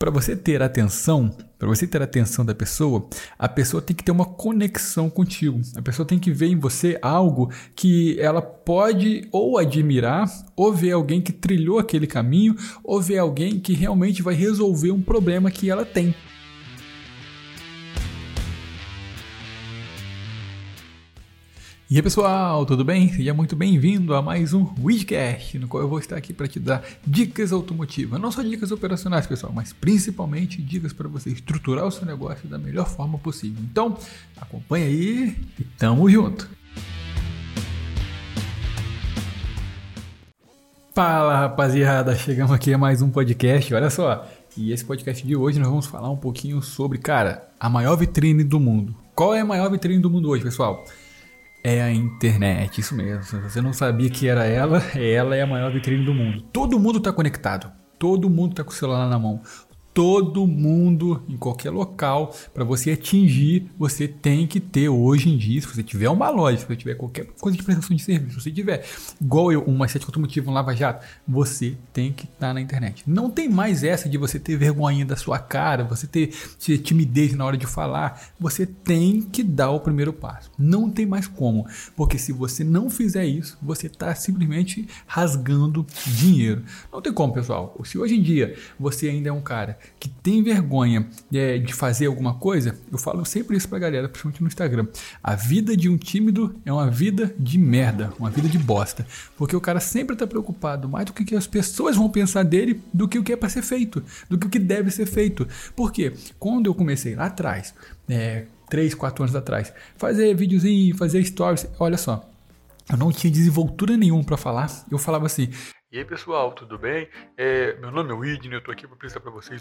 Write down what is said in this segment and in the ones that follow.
para você ter atenção, para você ter atenção da pessoa, a pessoa tem que ter uma conexão contigo. A pessoa tem que ver em você algo que ela pode ou admirar, ou ver alguém que trilhou aquele caminho, ou ver alguém que realmente vai resolver um problema que ela tem. E aí pessoal, tudo bem? Seja muito bem-vindo a mais um Widcast, no qual eu vou estar aqui para te dar dicas automotivas. Não só dicas operacionais, pessoal, mas principalmente dicas para você estruturar o seu negócio da melhor forma possível. Então, acompanha aí e tamo junto! Fala rapaziada, chegamos aqui a mais um podcast, olha só. E esse podcast de hoje nós vamos falar um pouquinho sobre, cara, a maior vitrine do mundo. Qual é a maior vitrine do mundo hoje, pessoal? É a internet, isso mesmo. Se você não sabia que era ela, ela é a maior vitrine do mundo. Todo mundo está conectado. Todo mundo está com o celular na mão todo mundo em qualquer local para você atingir você tem que ter hoje em dia se você tiver uma loja se você tiver qualquer coisa de prestação de serviço se você tiver igual eu uma sete automotiva um lava jato você tem que estar tá na internet. Não tem mais essa de você ter vergonha da sua cara você ter, ter timidez na hora de falar você tem que dar o primeiro passo. Não tem mais como porque se você não fizer isso você está simplesmente rasgando dinheiro. Não tem como pessoal. Se hoje em dia você ainda é um cara que tem vergonha é, de fazer alguma coisa, eu falo sempre isso pra galera, principalmente no Instagram. A vida de um tímido é uma vida de merda, uma vida de bosta. Porque o cara sempre tá preocupado mais do que, as pessoas vão pensar dele do que o que é para ser feito, do que o que deve ser feito. Porque quando eu comecei lá atrás, é, 3, 4 anos atrás, fazer videozinho, fazer stories, olha só, eu não tinha desenvoltura nenhuma para falar. Eu falava assim: e aí pessoal, tudo bem? É, meu nome é Whitney, eu tô aqui para apresentar para vocês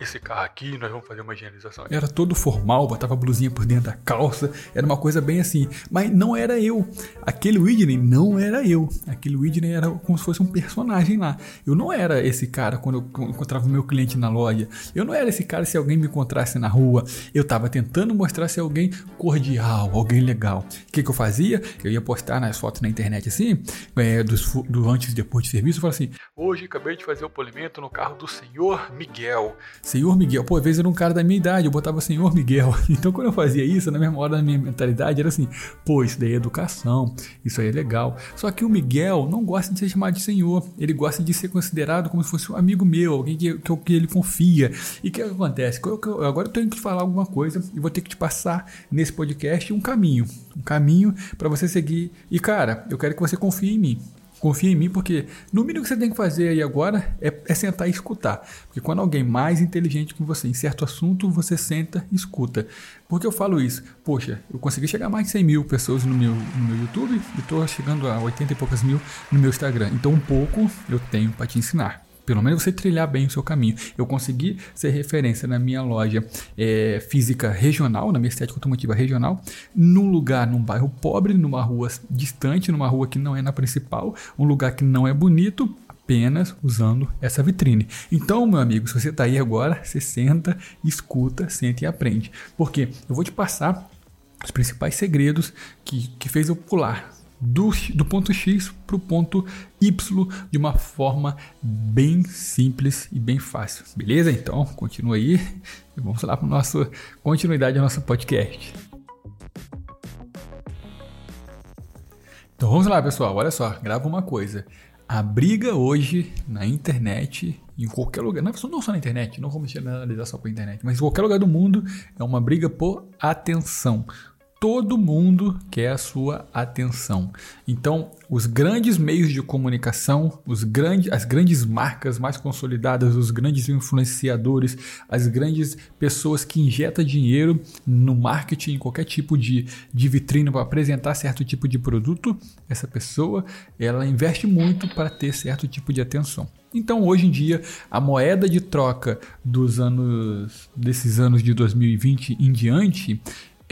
esse carro aqui, nós vamos fazer uma higienização. Era todo formal, botava a blusinha por dentro da calça, era uma coisa bem assim, mas não era eu. Aquele Whitney não era eu. Aquele Whitney era como se fosse um personagem lá. Eu não era esse cara quando eu encontrava o meu cliente na loja. Eu não era esse cara se alguém me encontrasse na rua. Eu tava tentando mostrar se alguém cordial, alguém legal. O que, que eu fazia? Eu ia postar nas fotos na internet assim, é, dos, do antes e depois de serviço e fala assim: Hoje acabei de fazer o polimento no carro do senhor Miguel. Senhor Miguel, pô, às vezes era um cara da minha idade, eu botava senhor Miguel. Então quando eu fazia isso, na mesma hora da minha mentalidade era assim: pô, isso daí é educação, isso aí é legal. Só que o Miguel não gosta de ser chamado de senhor, ele gosta de ser considerado como se fosse um amigo meu, alguém que, que, que ele confia. E o que acontece? Agora eu tenho que falar alguma coisa e vou ter que te passar nesse podcast um caminho. Um caminho para você seguir. E cara, eu quero que você confie em mim. Confia em mim, porque no mínimo que você tem que fazer aí agora é, é, sentar e escutar. Porque quando alguém mais inteligente que você em certo assunto, você senta e escuta. Por que eu falo isso? Poxa, eu consegui chegar a mais de 100 mil pessoas no meu, no meu YouTube e estou chegando a 80 e poucas mil no meu Instagram. Então, um pouco eu tenho para te ensinar pelo menos você trilhar bem o seu caminho. Eu consegui ser referência na minha loja é, física regional, na minha estética automotiva regional, num lugar, num bairro pobre, numa rua distante, numa rua que não é na principal, um lugar que não é bonito, apenas usando essa vitrine. Então, meu amigo, se você está aí agora, você senta, escuta, senta e aprende. Porque eu vou te passar os principais segredos que, que fez eu pular do, do ponto X para o ponto Y de uma forma bem simples e bem fácil. Beleza? Então, continua aí e vamos lá para a nossa continuidade do nosso podcast. Então vamos lá, pessoal. Olha só, grava uma coisa. A briga hoje na internet, em qualquer lugar, não só na internet, não vamos analisar só para internet, mas em qualquer lugar do mundo, é uma briga por atenção todo mundo quer a sua atenção. Então, os grandes meios de comunicação, os grandes, as grandes marcas mais consolidadas, os grandes influenciadores, as grandes pessoas que injetam dinheiro no marketing, em qualquer tipo de, de vitrine para apresentar certo tipo de produto, essa pessoa ela investe muito para ter certo tipo de atenção. Então, hoje em dia, a moeda de troca dos anos desses anos de 2020 em diante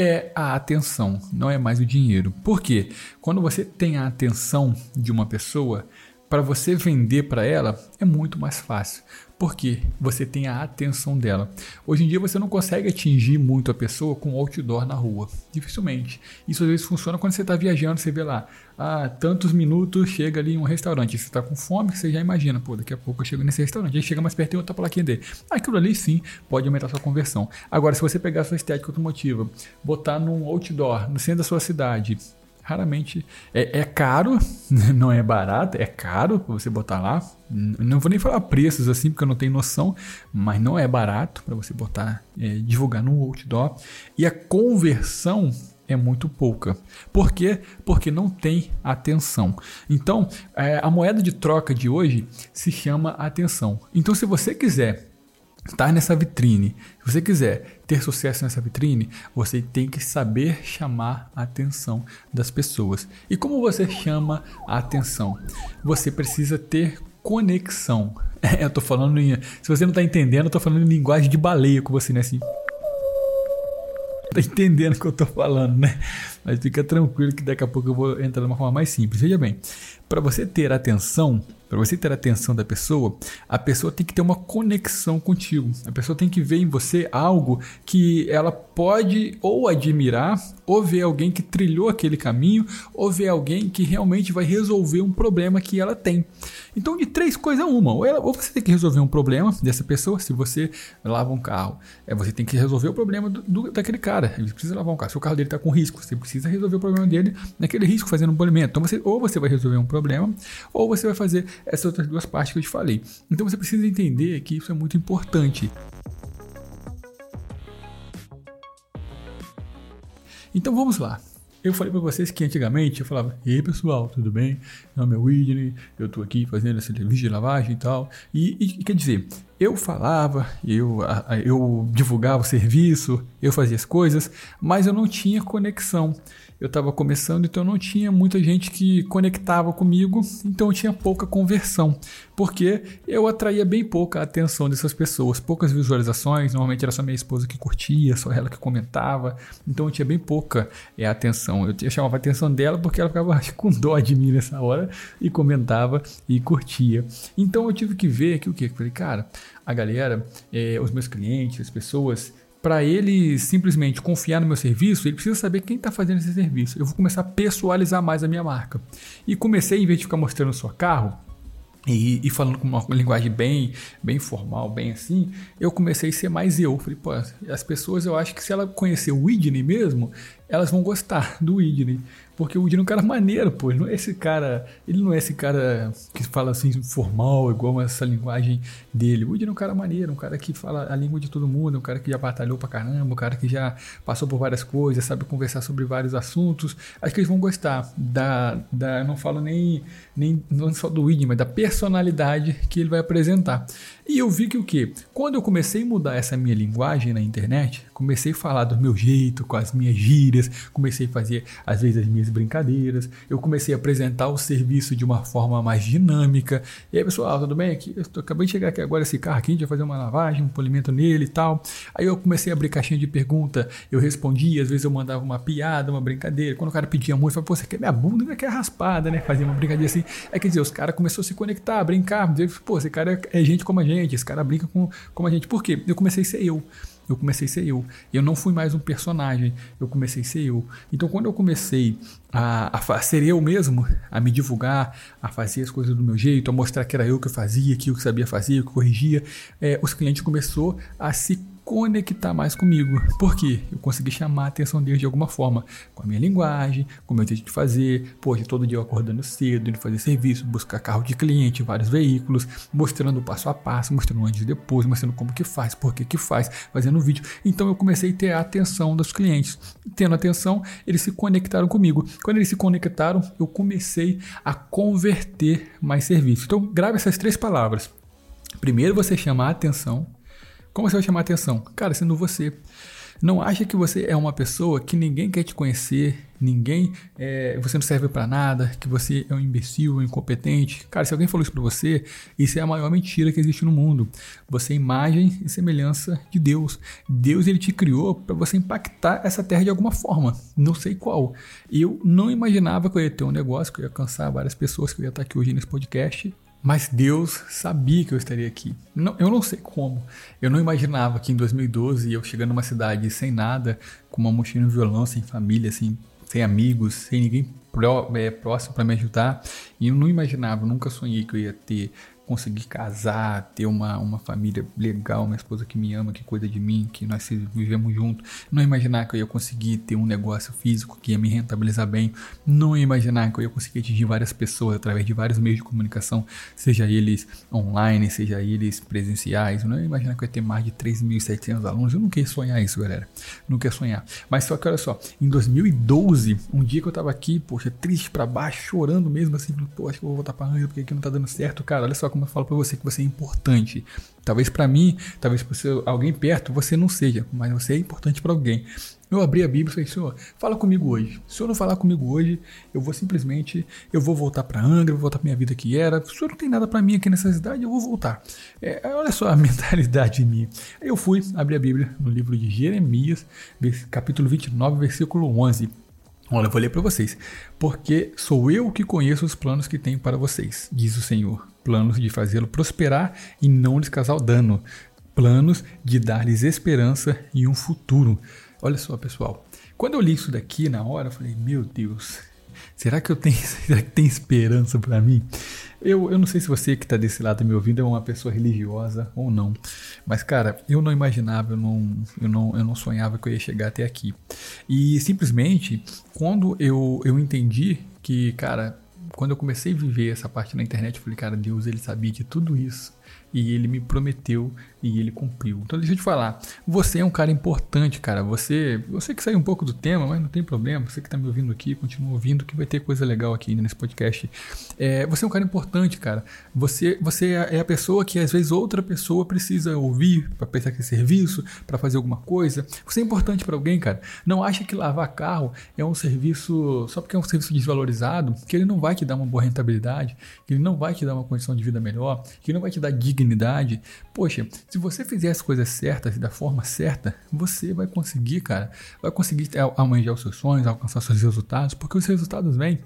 é a atenção, não é mais o dinheiro. Por quê? Quando você tem a atenção de uma pessoa, para você vender para ela é muito mais fácil. Porque você tem a atenção dela. Hoje em dia você não consegue atingir muito a pessoa com outdoor na rua. Dificilmente. Isso às vezes funciona quando você está viajando, você vê lá, ah, tantos minutos chega ali em um restaurante. Você está com fome, você já imagina, pô, daqui a pouco eu chego nesse restaurante. Aí chega mais perto e outra plaquinha dele. Aquilo ali sim pode aumentar sua conversão. Agora, se você pegar a sua estética automotiva, botar num outdoor, no centro da sua cidade, raramente é, é, caro, não é barato, é caro para você botar lá. Não vou nem falar preços assim, porque eu não tenho noção, mas não é barato para você botar, é, divulgar no outdoor. E a conversão é muito pouca. Por quê? Porque não tem atenção. Então, é, a moeda de troca de hoje se chama atenção. Então, se você quiser estar nessa vitrine, se você quiser ter sucesso nessa vitrine, você tem que saber chamar a atenção das pessoas. E como você chama a atenção? Você precisa ter conexão. É, eu tô falando em. Se você não está entendendo, eu tô falando em linguagem de baleia com você, né? Assim. Tá entendendo o que eu tô falando, né? Mas fica tranquilo que daqui a pouco eu vou entrar de uma forma mais simples. Veja bem, para você ter atenção, para você ter atenção da pessoa, a pessoa tem que ter uma conexão contigo. A pessoa tem que ver em você algo que ela pode ou admirar, ou ver alguém que trilhou aquele caminho, ou ver alguém que realmente vai resolver um problema que ela tem. Então, de três coisas, uma. Ou, ela, ou você tem que resolver um problema dessa pessoa, se você lava um carro, é, você tem que resolver o problema do, do, daquele cara. Ele precisa lavar um carro. Se o carro dele está com risco, você precisa resolver o problema dele naquele risco, fazendo um polimento. Então, você, ou você vai resolver um problema, ou você vai fazer essas outras duas partes que eu te falei. Então você precisa entender que isso é muito importante. Então vamos lá. Eu falei para vocês que antigamente eu falava, ei pessoal, tudo bem? Meu nome é Whitney, eu tô aqui fazendo esse serviço de lavagem e tal. E, e quer dizer, eu falava, eu, eu divulgava o serviço, eu fazia as coisas, mas eu não tinha conexão eu estava começando, então não tinha muita gente que conectava comigo, então eu tinha pouca conversão, porque eu atraía bem pouca atenção dessas pessoas, poucas visualizações, normalmente era só minha esposa que curtia, só ela que comentava, então eu tinha bem pouca é, atenção. Eu, eu chamava a atenção dela porque ela ficava com dó de mim nessa hora e comentava e curtia. Então eu tive que ver que o que? Falei, cara, a galera, é, os meus clientes, as pessoas para ele simplesmente confiar no meu serviço, ele precisa saber quem está fazendo esse serviço. Eu vou começar a pessoalizar mais a minha marca. E comecei, em vez de ficar mostrando só carro, e, e, falando com uma linguagem bem, bem formal, bem assim, eu comecei a ser mais eu. Falei, pô, as pessoas, eu acho que se ela conhecer o Whitney mesmo, elas vão gostar do Whitney. Porque o Woody é um cara maneiro, pô. Ele não é esse cara. Ele não é esse cara que fala assim, formal, igual essa linguagem dele. O Woody é um cara maneiro, um cara que fala a língua de todo mundo, um cara que já batalhou pra caramba, um cara que já passou por várias coisas, sabe conversar sobre vários assuntos. Acho que eles vão gostar da. da eu não falo nem, nem não só do Woody, mas da personalidade que ele vai apresentar. E eu vi que o que? Quando eu comecei a mudar essa minha linguagem na internet, comecei a falar do meu jeito, com as minhas gírias, comecei a fazer às vezes as minhas brincadeiras, eu comecei a apresentar o serviço de uma forma mais dinâmica. E aí, pessoal, tudo bem? Aqui, eu acabei de chegar aqui agora esse carro aqui, a gente vai fazer uma lavagem, um polimento nele e tal. Aí eu comecei a abrir caixinha de pergunta, eu respondia, às vezes eu mandava uma piada, uma brincadeira. Quando o cara pedia muito, eu falava, pô, você quer minha bunda, né? quer raspada, né? Fazia uma brincadeira assim. Aí quer dizer, os caras começaram a se conectar, a brincar, dizer, pô, esse cara é gente como a gente gente, esse cara brinca com, com a gente. Por quê? Eu comecei a ser eu. Eu comecei a ser eu. Eu não fui mais um personagem, eu comecei a ser eu. Então, quando eu comecei a, a, ser eu mesmo, a me divulgar, a fazer as coisas do meu jeito, a mostrar que era eu que fazia, que eu que sabia fazer, que corrigia, é, os clientes começou a se conectar mais comigo. porque Eu consegui chamar a atenção deles de alguma forma, com a minha linguagem, com o meu jeito de fazer. Poxa, todo dia eu acordando cedo, indo fazer serviço, buscar carro de cliente, vários veículos, mostrando passo a passo, mostrando antes e depois, mostrando como que faz, por que que faz, fazendo vídeo. Então eu comecei a ter a atenção dos clientes. Tendo atenção, eles se conectaram comigo. Quando eles se conectaram, eu comecei a converter mais serviços. Então grave essas três palavras. Primeiro você chama a atenção, como você vai chamar atenção? Cara, sendo você. Não acha que você é uma pessoa que ninguém quer te conhecer, ninguém, é, você não serve para nada, que você é um imbecil, um incompetente. Cara, se alguém falou isso para você, isso é a maior mentira que existe no mundo. Você é imagem e semelhança de Deus. Deus ele te criou para você impactar essa terra de alguma forma, não sei qual. Eu não imaginava que eu ia ter um negócio, que eu ia alcançar várias pessoas, que eu ia estar aqui hoje nesse podcast Mas Deus sabia que eu estaria aqui. Não, eu não sei como. Eu não imaginava que em 2012 eu chegando numa cidade sem nada, com uma mochila e um violão, sem família, assim, sem amigos, sem ninguém pró, é, próximo para me ajudar. E eu não imaginava, nunca sonhei que eu ia ter conseguir casar, ter uma, uma família legal, uma esposa que me ama, que cuida de mim, que nós vivemos juntos. Não imaginar que eu ia conseguir ter um negócio físico que ia me rentabilizar bem. Não imaginar que eu ia conseguir atingir várias pessoas através de vários meios de comunicação, seja eles online, seja eles presenciais. Não ia imaginar que eu ia ter mais de 3.700 alunos. Eu não queria sonhar isso, galera. Não queria sonhar. Mas só que olha só, em 2012, um dia que eu tava aqui, poxa, triste para baixo, chorando mesmo assim, pô, acho que eu vou voltar pra Angra porque aqui não tá dando certo, cara. Olha só como como eu falo para você que você é importante. Talvez para mim, talvez para alguém perto, você não seja, mas você é importante para alguém. Eu abri a Bíblia e falei, Senhor, fala comigo hoje. Se o Senhor não falar comigo hoje, eu vou simplesmente, eu vou voltar para Angra, vou voltar para minha vida que era. O Senhor não tem nada para mim aqui nessa cidade, eu vou voltar. É, olha só a mentalidade minha. Aí eu fui, abri a Bíblia no livro de Jeremias, capítulo 29, versículo 11. Olha, eu vou ler para vocês. Porque sou eu que conheço os planos que tenho para vocês, diz o Senhor planos de fazê-lo prosperar e não lhes causar dano, planos de dar-lhes esperança e um futuro. Olha só, pessoal. Quando eu li isso daqui na hora, eu falei: Meu Deus, será que eu tenho, será que tem esperança para mim? Eu, eu não sei se você que está desse lado me ouvindo é uma pessoa religiosa ou não, mas cara, eu não imaginava, eu não, eu não, eu não sonhava que eu ia chegar até aqui. E simplesmente, quando eu, eu entendi que, cara, quando eu comecei a viver essa parte na internet, eu falei, cara, Deus ele sabia de tudo isso e ele me prometeu e ele cumpriu. Então deixa eu te falar, você é um cara importante, cara. Você, você que saiu um pouco do tema, mas não tem problema. Você que está me ouvindo aqui, continua ouvindo, que vai ter coisa legal aqui nesse podcast. É, você é um cara importante, cara. Você, você é a pessoa que às vezes outra pessoa precisa ouvir para prestar aquele serviço, para fazer alguma coisa. Você é importante para alguém, cara. Não acha que lavar carro é um serviço só porque é um serviço desvalorizado, que ele não vai te dar uma boa rentabilidade, que ele não vai te dar uma condição de vida melhor, que ele não vai te dar dignidade. Poxa, se você fizer as coisas certas da forma certa, você vai conseguir, cara, vai conseguir amanhar os seus sonhos, alcançar seus resultados, porque os resultados vêm.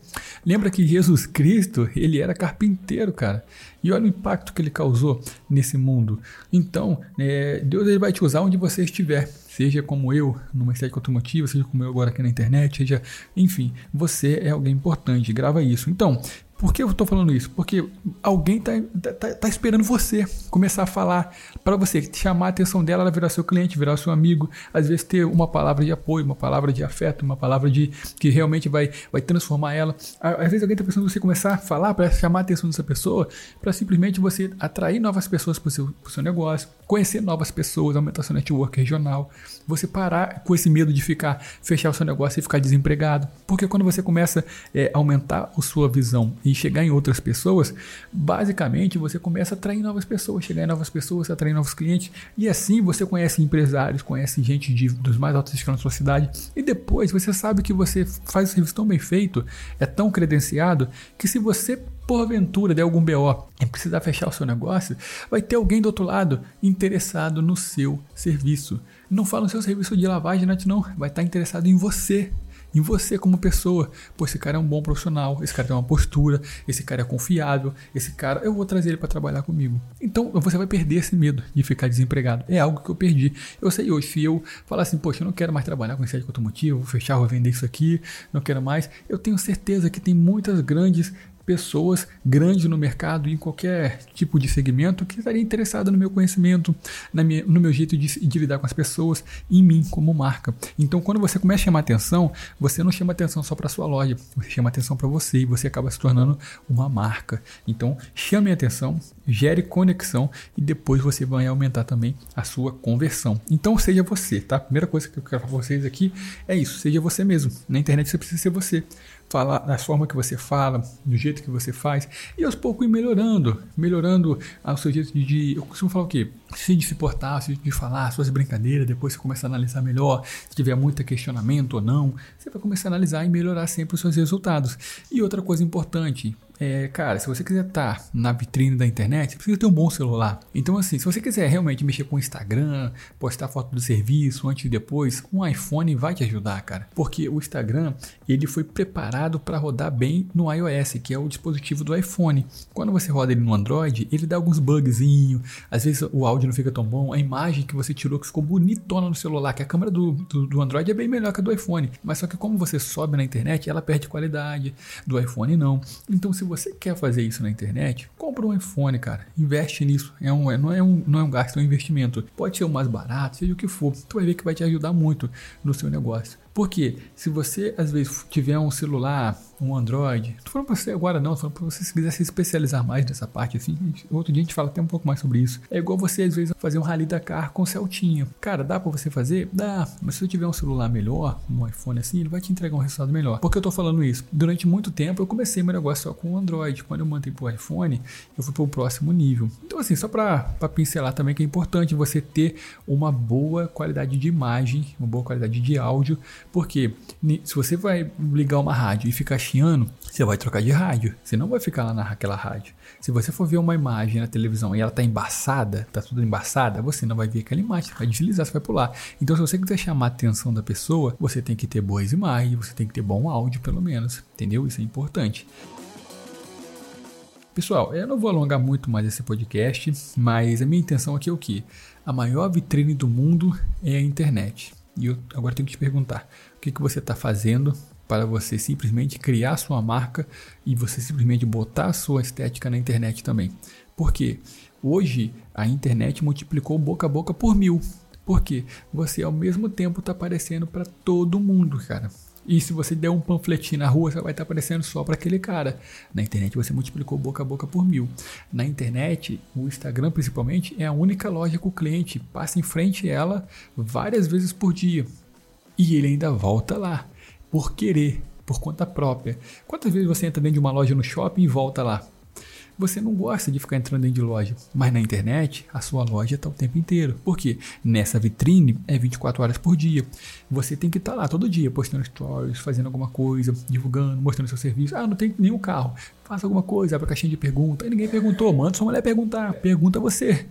Lembra que Jesus Cristo, ele era carpinteiro, cara. E olha o impacto que ele causou nesse mundo. Então, é, Deus ele vai te usar onde você estiver seja como eu numa estética automotiva, seja como eu agora aqui na internet, seja, enfim, você é alguém importante, grava isso. Então, por que eu estou falando isso? Porque alguém está tá, tá, esperando você começar a falar para você, chamar a atenção dela, ela virar seu cliente, virar seu amigo, às vezes ter uma palavra de apoio, uma palavra de afeto, uma palavra de que realmente vai, vai transformar ela. Às vezes alguém está pensando você começar a falar para chamar a atenção dessa pessoa, para simplesmente você atrair novas pessoas para o seu, seu negócio, conhecer novas pessoas, aumentar seu network regional, você parar com esse medo de ficar, fechar o seu negócio e ficar desempregado. Porque quando você começa a é, aumentar a sua visão e chegar em outras pessoas, basicamente você começa a atrair novas pessoas, chegar em novas pessoas, atrair novos clientes, e assim você conhece empresários, conhece gente de, dos mais altos escalas da sua cidade, e depois você sabe que você faz o serviço tão bem feito, é tão credenciado, que se você porventura der algum BO e precisar fechar o seu negócio, vai ter alguém do outro lado interessado no seu serviço. Não fala no seu serviço de lavagem, não, vai estar interessado em você, em você como pessoa. Pô, esse cara é um bom profissional, esse cara tem uma postura, esse cara é confiável, esse cara, eu vou trazer ele para trabalhar comigo. Então você vai perder esse medo de ficar desempregado. É algo que eu perdi. Eu sei hoje, se eu falar assim, poxa, eu não quero mais trabalhar com estética automotiva, vou fechar, vou vender isso aqui, não quero mais, eu tenho certeza que tem muitas grandes pessoas grandes no mercado em qualquer tipo de segmento que estaria interessada no meu conhecimento, minha, no meu jeito de, de, lidar com as pessoas, em mim como marca. Então, quando você começa a chamar atenção, você não chama atenção só para sua loja, você chama atenção para você e você acaba se tornando uma marca. Então, chame atenção, gere conexão e depois você vai aumentar também a sua conversão. Então, seja você, tá? A primeira coisa que eu quero para vocês aqui é isso, seja você mesmo. Na internet você precisa ser você falar, da forma que você fala, do jeito que você faz, e aos poucos ir melhorando, melhorando o seu jeito de. Eu costumo falar o quê? Se de se portar, se de falar, suas brincadeiras, depois você começa a analisar melhor, se tiver muito questionamento ou não, você vai começar a analisar e melhorar sempre os seus resultados. E outra coisa importante, é, cara, se você quiser estar tá na vitrine da internet, você precisa ter um bom celular. Então, assim, se você quiser realmente mexer com o Instagram, postar foto do serviço antes e depois, um iPhone vai te ajudar, cara. Porque o Instagram, ele foi preparado para rodar bem no iOS, que é o dispositivo do iPhone. Quando você roda ele no Android, ele dá alguns bugzinhos, às vezes o áudio não fica tão bom, a imagem que você tirou que ficou bonitona no celular, que a câmera do, do, do Android é bem melhor que a do iPhone. Mas só que como você sobe na internet, ela perde qualidade, do iPhone não. Então, se você quer fazer isso na internet, compra um iPhone, cara. Investe nisso. É um, é, não, é um, não é um gasto, é um investimento. Pode ser o mais barato, seja o que for. Tu vai ver que vai te ajudar muito no seu negócio. Porque se você às vezes tiver um celular, um Android, tô falando para você agora não, tô falando você se quiser se especializar mais nessa parte assim, outro dia a gente fala até um pouco mais sobre isso. É igual você às vezes fazer um Rally Dakar com Celtinha. Cara, dá para você fazer? Dá, mas se você tiver um celular melhor, um iPhone assim, ele vai te entregar um resultado melhor. Por que eu tô falando isso? Durante muito tempo eu comecei meu negócio só com o Android. Quando eu mantei pro iPhone, eu fui pro próximo nível. Então assim, só para pincelar também que é importante você ter uma boa qualidade de imagem, uma boa qualidade de áudio porque se você vai ligar uma rádio e ficar chiando, você vai trocar de rádio. Você não vai ficar lá naquela rádio. Se você for ver uma imagem na televisão e ela tá embaçada, tá tudo embaçada, você não vai ver aquela imagem, vai deslizar, você vai pular. Então, se você quiser chamar a atenção da pessoa, você tem que ter boas imagens, você tem que ter bom áudio, pelo menos. Entendeu? Isso é importante. Pessoal, eu não vou alongar muito mais esse podcast, mas a minha intenção aqui é o que? A maior vitrine do mundo é a internet. E eu agora tenho que te perguntar: o que, que você está fazendo para você simplesmente criar sua marca e você simplesmente botar sua estética na internet também? Porque hoje a internet multiplicou boca a boca por mil. Porque você ao mesmo tempo está aparecendo para todo mundo, cara. E se você der um panfletinho na rua, você vai estar aparecendo só para aquele cara. Na internet você multiplicou boca a boca por mil. Na internet, o Instagram principalmente, é a única loja que o cliente passa em frente a ela várias vezes por dia. E ele ainda volta lá, por querer, por conta própria. Quantas vezes você entra dentro de uma loja no shopping e volta lá? Você não gosta de ficar entrando dentro de loja, mas na internet a sua loja está o tempo inteiro. Por quê? Nessa vitrine é 24 horas por dia. Você tem que estar tá lá todo dia, postando stories, fazendo alguma coisa, divulgando, mostrando seu serviço. Ah, não tem nenhum carro. Faça alguma coisa, abre a caixinha de pergunta. E ninguém perguntou, manda sua mulher perguntar. Pergunta você.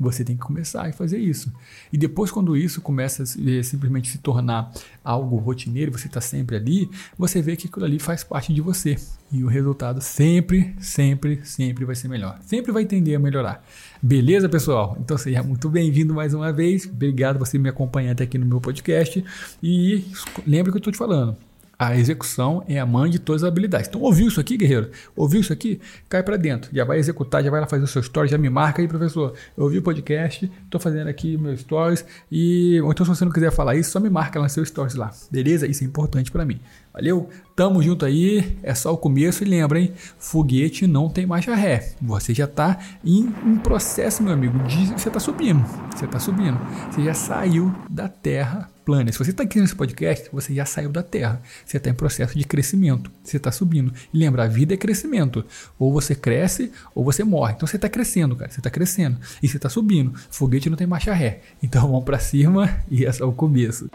Você tem que começar a fazer isso. E depois, quando isso começa a simplesmente se tornar algo rotineiro, você está sempre ali, você vê que aquilo ali faz parte de você. E o resultado sempre, sempre, sempre vai ser melhor. Sempre vai tender a melhorar. Beleza, pessoal? Então seja muito bem-vindo mais uma vez. Obrigado por você me acompanhar até aqui no meu podcast. E lembre o que eu estou te falando. A execução é a mãe de todas as habilidades. Então, ouviu isso aqui, guerreiro? Ouviu isso aqui? Cai para dentro. Já vai executar, já vai lá fazer o seu story, já me marca aí, professor. Eu ouvi o podcast, estou fazendo aqui meus stories. E, ou então, se você não quiser falar isso, só me marca lá no seu stories lá. Beleza? Isso é importante para mim. Valeu? Tamo junto aí, é só o começo e lembra, hein? Foguete não tem marcha ré. Você já tá em um processo, meu amigo, de você tá subindo. Você tá subindo. Você já saiu da terra plana. Se você está aqui nesse podcast, você já saiu da terra. Você está em processo de crescimento. Você está subindo. E lembra, a vida é crescimento. Ou você cresce ou você morre. Então você está crescendo, cara. Você está crescendo. E você está subindo. Foguete não tem marcha ré. Então vamos para cima e é só o começo.